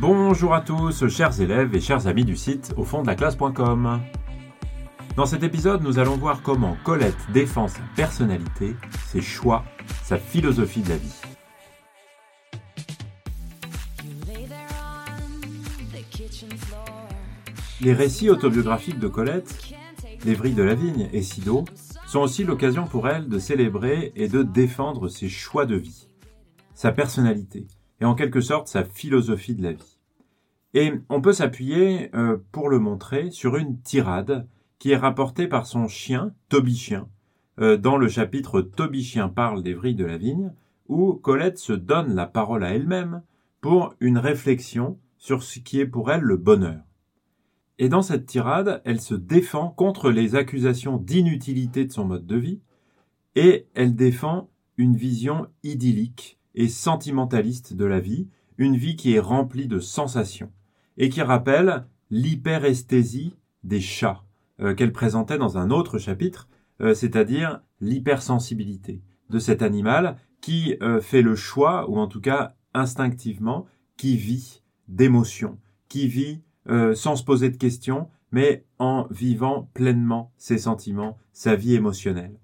Bonjour à tous, chers élèves et chers amis du site au fond de la classe.com. Dans cet épisode, nous allons voir comment Colette défend sa personnalité, ses choix, sa philosophie de la vie. Les récits autobiographiques de Colette, Les vrilles de la vigne et Sido, sont aussi l'occasion pour elle de célébrer et de défendre ses choix de vie, sa personnalité, et en quelque sorte sa philosophie de la vie. Et on peut s'appuyer, euh, pour le montrer, sur une tirade qui est rapportée par son chien, Toby Chien, euh, dans le chapitre Toby Chien parle des vrilles de la vigne, où Colette se donne la parole à elle-même pour une réflexion sur ce qui est pour elle le bonheur. Et dans cette tirade, elle se défend contre les accusations d'inutilité de son mode de vie, et elle défend une vision idyllique et sentimentaliste de la vie, une vie qui est remplie de sensations, et qui rappelle l'hyperesthésie des chats euh, qu'elle présentait dans un autre chapitre, euh, c'est-à-dire l'hypersensibilité de cet animal qui euh, fait le choix, ou en tout cas instinctivement, qui vit d'émotions, qui vit sans se poser de questions, mais en vivant pleinement ses sentiments, sa vie émotionnelle.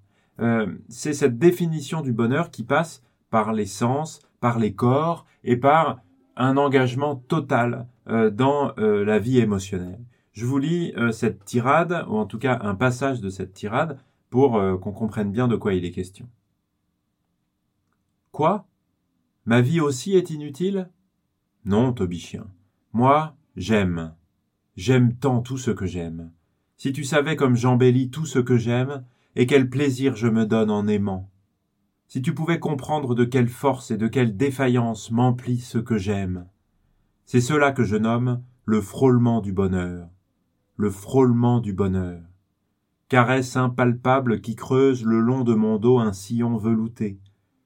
c'est cette définition du bonheur qui passe par les sens, par les corps et par un engagement total dans euh, la vie émotionnelle. Je vous lis euh, cette tirade, ou en tout cas un passage de cette tirade, pour qu'on comprenne bien de quoi il est question. Quoi? Ma vie aussi est inutile? Non, Tobichien. Moi, j'aime. J'aime tant tout ce que j'aime. Si tu savais comme j'embellis tout ce que j'aime, et quel plaisir je me donne en aimant si tu pouvais comprendre de quelle force et de quelle défaillance m'emplit ce que j'aime. C'est cela que je nomme le frôlement du bonheur, le frôlement du bonheur. Caresse impalpable qui creuse le long de mon dos un sillon velouté,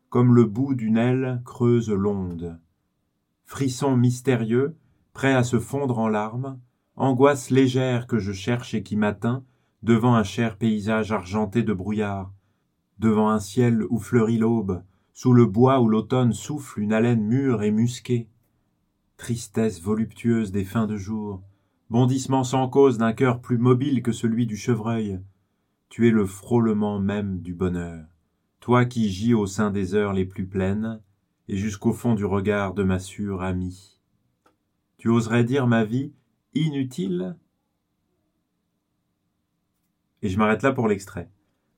comme le bout d'une aile creuse l'onde. Frisson mystérieux, prêt à se fondre en larmes, angoisse légère que je cherche et qui m'atteint, devant un cher paysage argenté de brouillard, devant un ciel où fleurit l'aube, sous le bois où l'automne souffle une haleine mûre et musquée. Tristesse voluptueuse des fins de jour, bondissement sans cause d'un cœur plus mobile que celui du chevreuil. Tu es le frôlement même du bonheur, toi qui gis au sein des heures les plus pleines, et jusqu'au fond du regard de ma sûre amie. Tu oserais dire ma vie inutile? Et je m'arrête là pour l'extrait.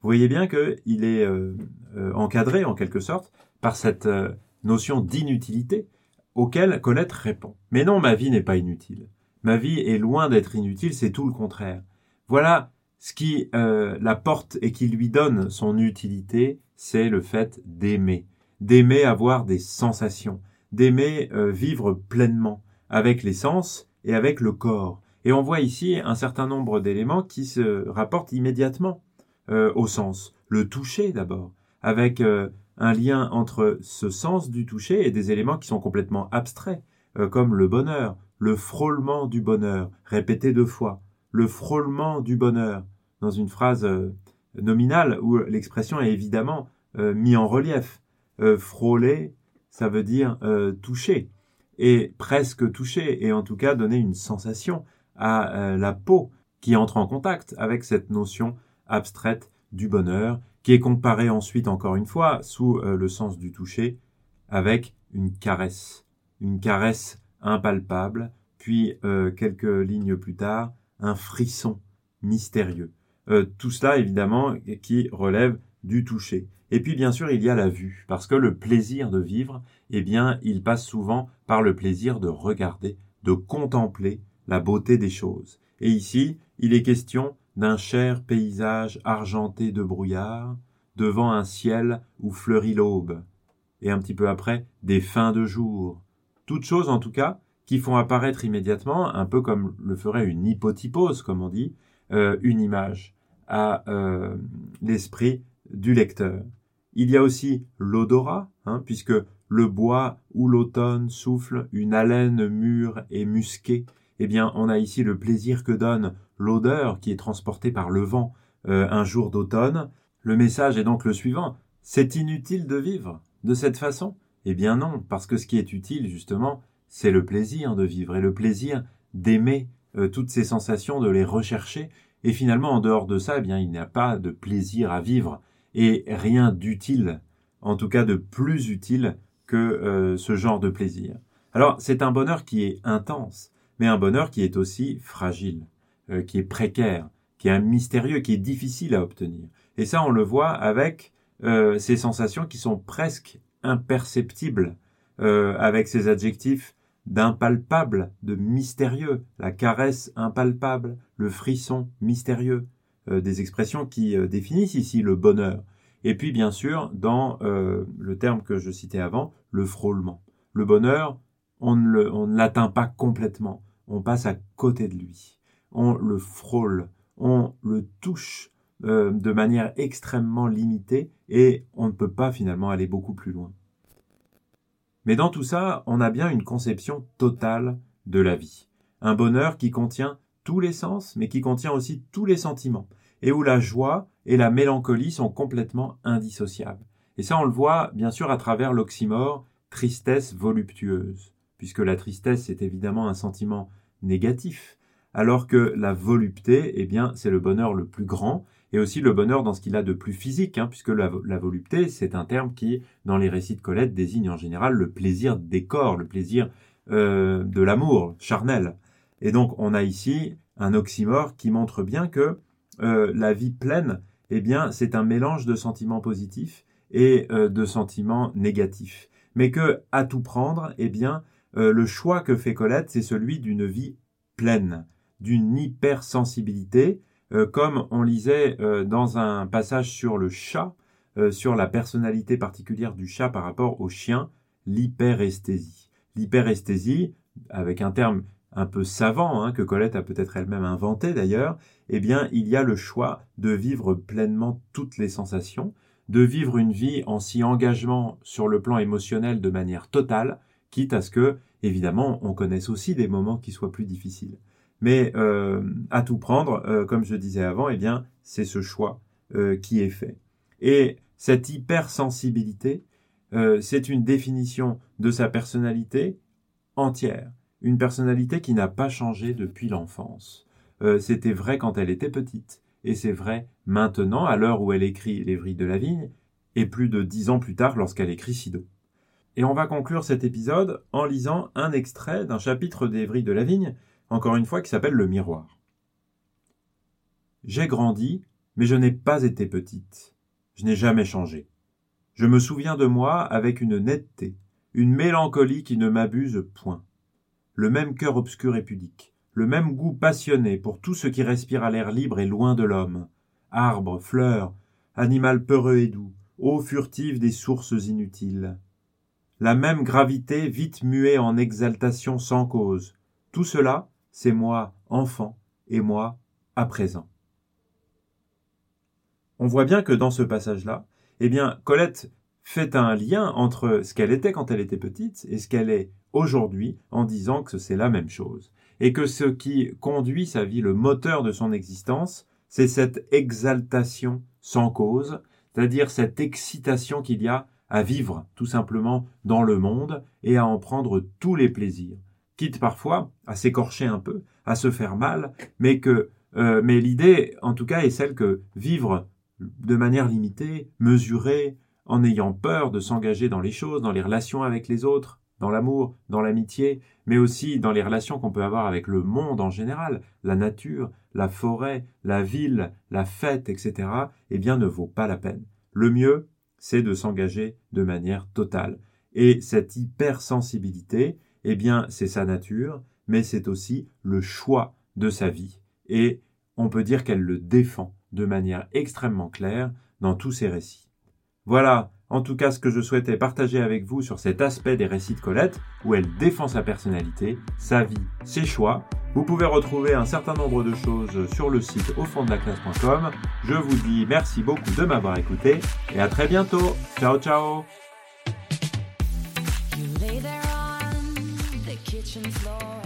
Vous voyez bien qu'il est euh, euh, encadré en quelque sorte par cette euh, notion d'inutilité auquel Colette répond. Mais non, ma vie n'est pas inutile. Ma vie est loin d'être inutile, c'est tout le contraire. Voilà ce qui la porte et qui lui donne son utilité, c'est le fait d'aimer, d'aimer avoir des sensations, d'aimer vivre pleinement avec les sens et avec le corps. Et on voit ici un certain nombre d'éléments qui se rapportent immédiatement euh, au sens. Le toucher d'abord, avec euh, un lien entre ce sens du toucher et des éléments qui sont complètement abstraits, euh, comme le bonheur, le frôlement du bonheur, répété deux fois, le frôlement du bonheur, dans une phrase nominale où l'expression est évidemment mise en relief. frôler, ça veut dire toucher, et presque toucher, et en tout cas donner une sensation à la peau qui entre en contact avec cette notion abstraite du bonheur, qui est comparée ensuite encore une fois sous euh, le sens du toucher avec une caresse, une caresse impalpable, puis euh, quelques lignes plus tard, un frisson mystérieux. Euh, tout cela évidemment qui relève du toucher. Et puis bien sûr il y a la vue, parce que le plaisir de vivre, eh bien il passe souvent par le plaisir de regarder, de contempler la beauté des choses. Et ici, il est question d'un cher paysage argenté de brouillard, devant un ciel où fleurit l'aube, et un petit peu après des fins de jour. Toutes choses en tout cas qui font apparaître immédiatement, un peu comme le ferait une hypotypose, comme on dit, euh, une image à euh, l'esprit du lecteur. Il y a aussi l'odorat, hein, puisque le bois ou l'automne souffle une haleine mûre et musquée. Eh bien, on a ici le plaisir que donne l'odeur qui est transportée par le vent euh, un jour d'automne. Le message est donc le suivant. C'est inutile de vivre de cette façon? Eh bien non, parce que ce qui est utile, justement, c'est le plaisir de vivre et le plaisir d'aimer euh, toutes ces sensations, de les rechercher. Et finalement, en dehors de ça, eh bien, il n'y a pas de plaisir à vivre et rien d'utile, en tout cas de plus utile que euh, ce genre de plaisir. Alors, c'est un bonheur qui est intense, mais un bonheur qui est aussi fragile, euh, qui est précaire, qui est mystérieux, qui est difficile à obtenir. Et ça, on le voit avec ces sensations qui sont presque imperceptibles, avec ces adjectifs d'impalpable, de mystérieux, la caresse impalpable, le frisson mystérieux, euh, des expressions qui euh, définissent ici le bonheur. Et puis bien sûr, dans euh, le terme que je citais avant, le frôlement. Le bonheur, on ne l'atteint pas complètement, on passe à côté de lui. On le frôle, on le touche de manière extrêmement limitée et on ne peut pas finalement aller beaucoup plus loin. Mais dans tout ça, on a bien une conception totale de la vie. Un bonheur qui contient tous les sens, mais qui contient aussi tous les sentiments, et où la joie et la mélancolie sont complètement indissociables. Et ça, on le voit bien sûr à travers l'oxymore tristesse voluptueuse, puisque la tristesse est évidemment un sentiment négatif, alors que la volupté, eh bien, c'est le bonheur le plus grand, et aussi le bonheur dans ce qu'il a de plus physique, hein, puisque la, volupté, c'est un terme qui, dans les récits de Colette, désigne en général le plaisir des corps, le plaisir euh, de l'amour charnel. Et donc, on a ici un oxymore qui montre bien que euh, la vie pleine, eh bien, c'est un mélange de sentiments positifs et euh, de sentiments négatifs. Mais que, à tout prendre, eh bien, le choix que fait Colette, c'est celui d'une vie pleine, d'une hypersensibilité, euh, comme on lisait euh, dans un passage sur le chat, euh, sur la personnalité particulière du chat par rapport au chien, l'hyperesthésie. L'hyperesthésie, avec un terme un peu savant, hein, que Colette a peut-être elle-même inventé d'ailleurs, eh bien, il y a le choix de vivre pleinement toutes les sensations, de vivre une vie en s'y engagement sur le plan émotionnel de manière totale, quitte à ce que, évidemment, on connaisse aussi des moments qui soient plus difficiles. Mais euh, à tout prendre, euh, comme je disais avant, eh bien, c'est ce choix euh, qui est fait. Et cette hypersensibilité, c'est une définition de sa personnalité entière. Une personnalité qui n'a pas changé depuis l'enfance. C'était vrai quand elle était petite, et c'est vrai maintenant, à l'heure où elle écrit Les Vrilles de la Vigne, et plus de dix ans plus tard lorsqu'elle écrit Sido. Et on va conclure cet épisode en lisant un extrait d'un chapitre des Vrilles de la Vigne, encore une fois, qui s'appelle le miroir. J'ai grandi, mais je n'ai pas été petite. Je n'ai jamais changé. Je me souviens de moi avec une netteté, une mélancolie qui ne m'abuse point. Le même cœur obscur et pudique, le même goût passionné pour tout ce qui respire à l'air libre et loin de l'homme. Arbres, fleurs, animal peureux et doux, eau furtive des sources inutiles. La même gravité vite muée en exaltation sans cause. Tout cela, c'est moi enfant et moi à présent. On voit bien que dans ce passage-là, eh bien, Colette fait un lien entre ce qu'elle était quand elle était petite et ce qu'elle est aujourd'hui en disant que c'est la même chose. Et que ce qui conduit sa vie, le moteur de son existence, c'est cette exaltation sans cause, c'est-à-dire cette excitation qu'il y a à vivre tout simplement dans le monde et à en prendre tous les plaisirs parfois à s'écorcher un peu, à se faire mal, mais que euh, mais l'idée, en tout cas, est celle que vivre de manière limitée, mesurée, en ayant peur de s'engager dans les choses, dans les relations avec les autres, dans l'amour, dans l'amitié, mais aussi dans les relations qu'on peut avoir avec le monde en général, la nature, la forêt, la ville, la fête, etc., eh bien ne vaut pas la peine. Le mieux, c'est de s'engager de manière totale. Et cette hypersensibilité, eh bien, c'est sa nature, mais c'est aussi le choix de sa vie. Et on peut dire qu'elle le défend de manière extrêmement claire dans tous ses récits. Voilà, en tout cas, ce que je souhaitais partager avec vous sur cet aspect des récits de Colette, où elle défend sa personnalité, sa vie, ses choix. Vous pouvez retrouver un certain nombre de choses sur le site au fond de la classe.com. Je vous dis merci beaucoup de m'avoir écouté et à très bientôt. Ciao ciao kitchen floor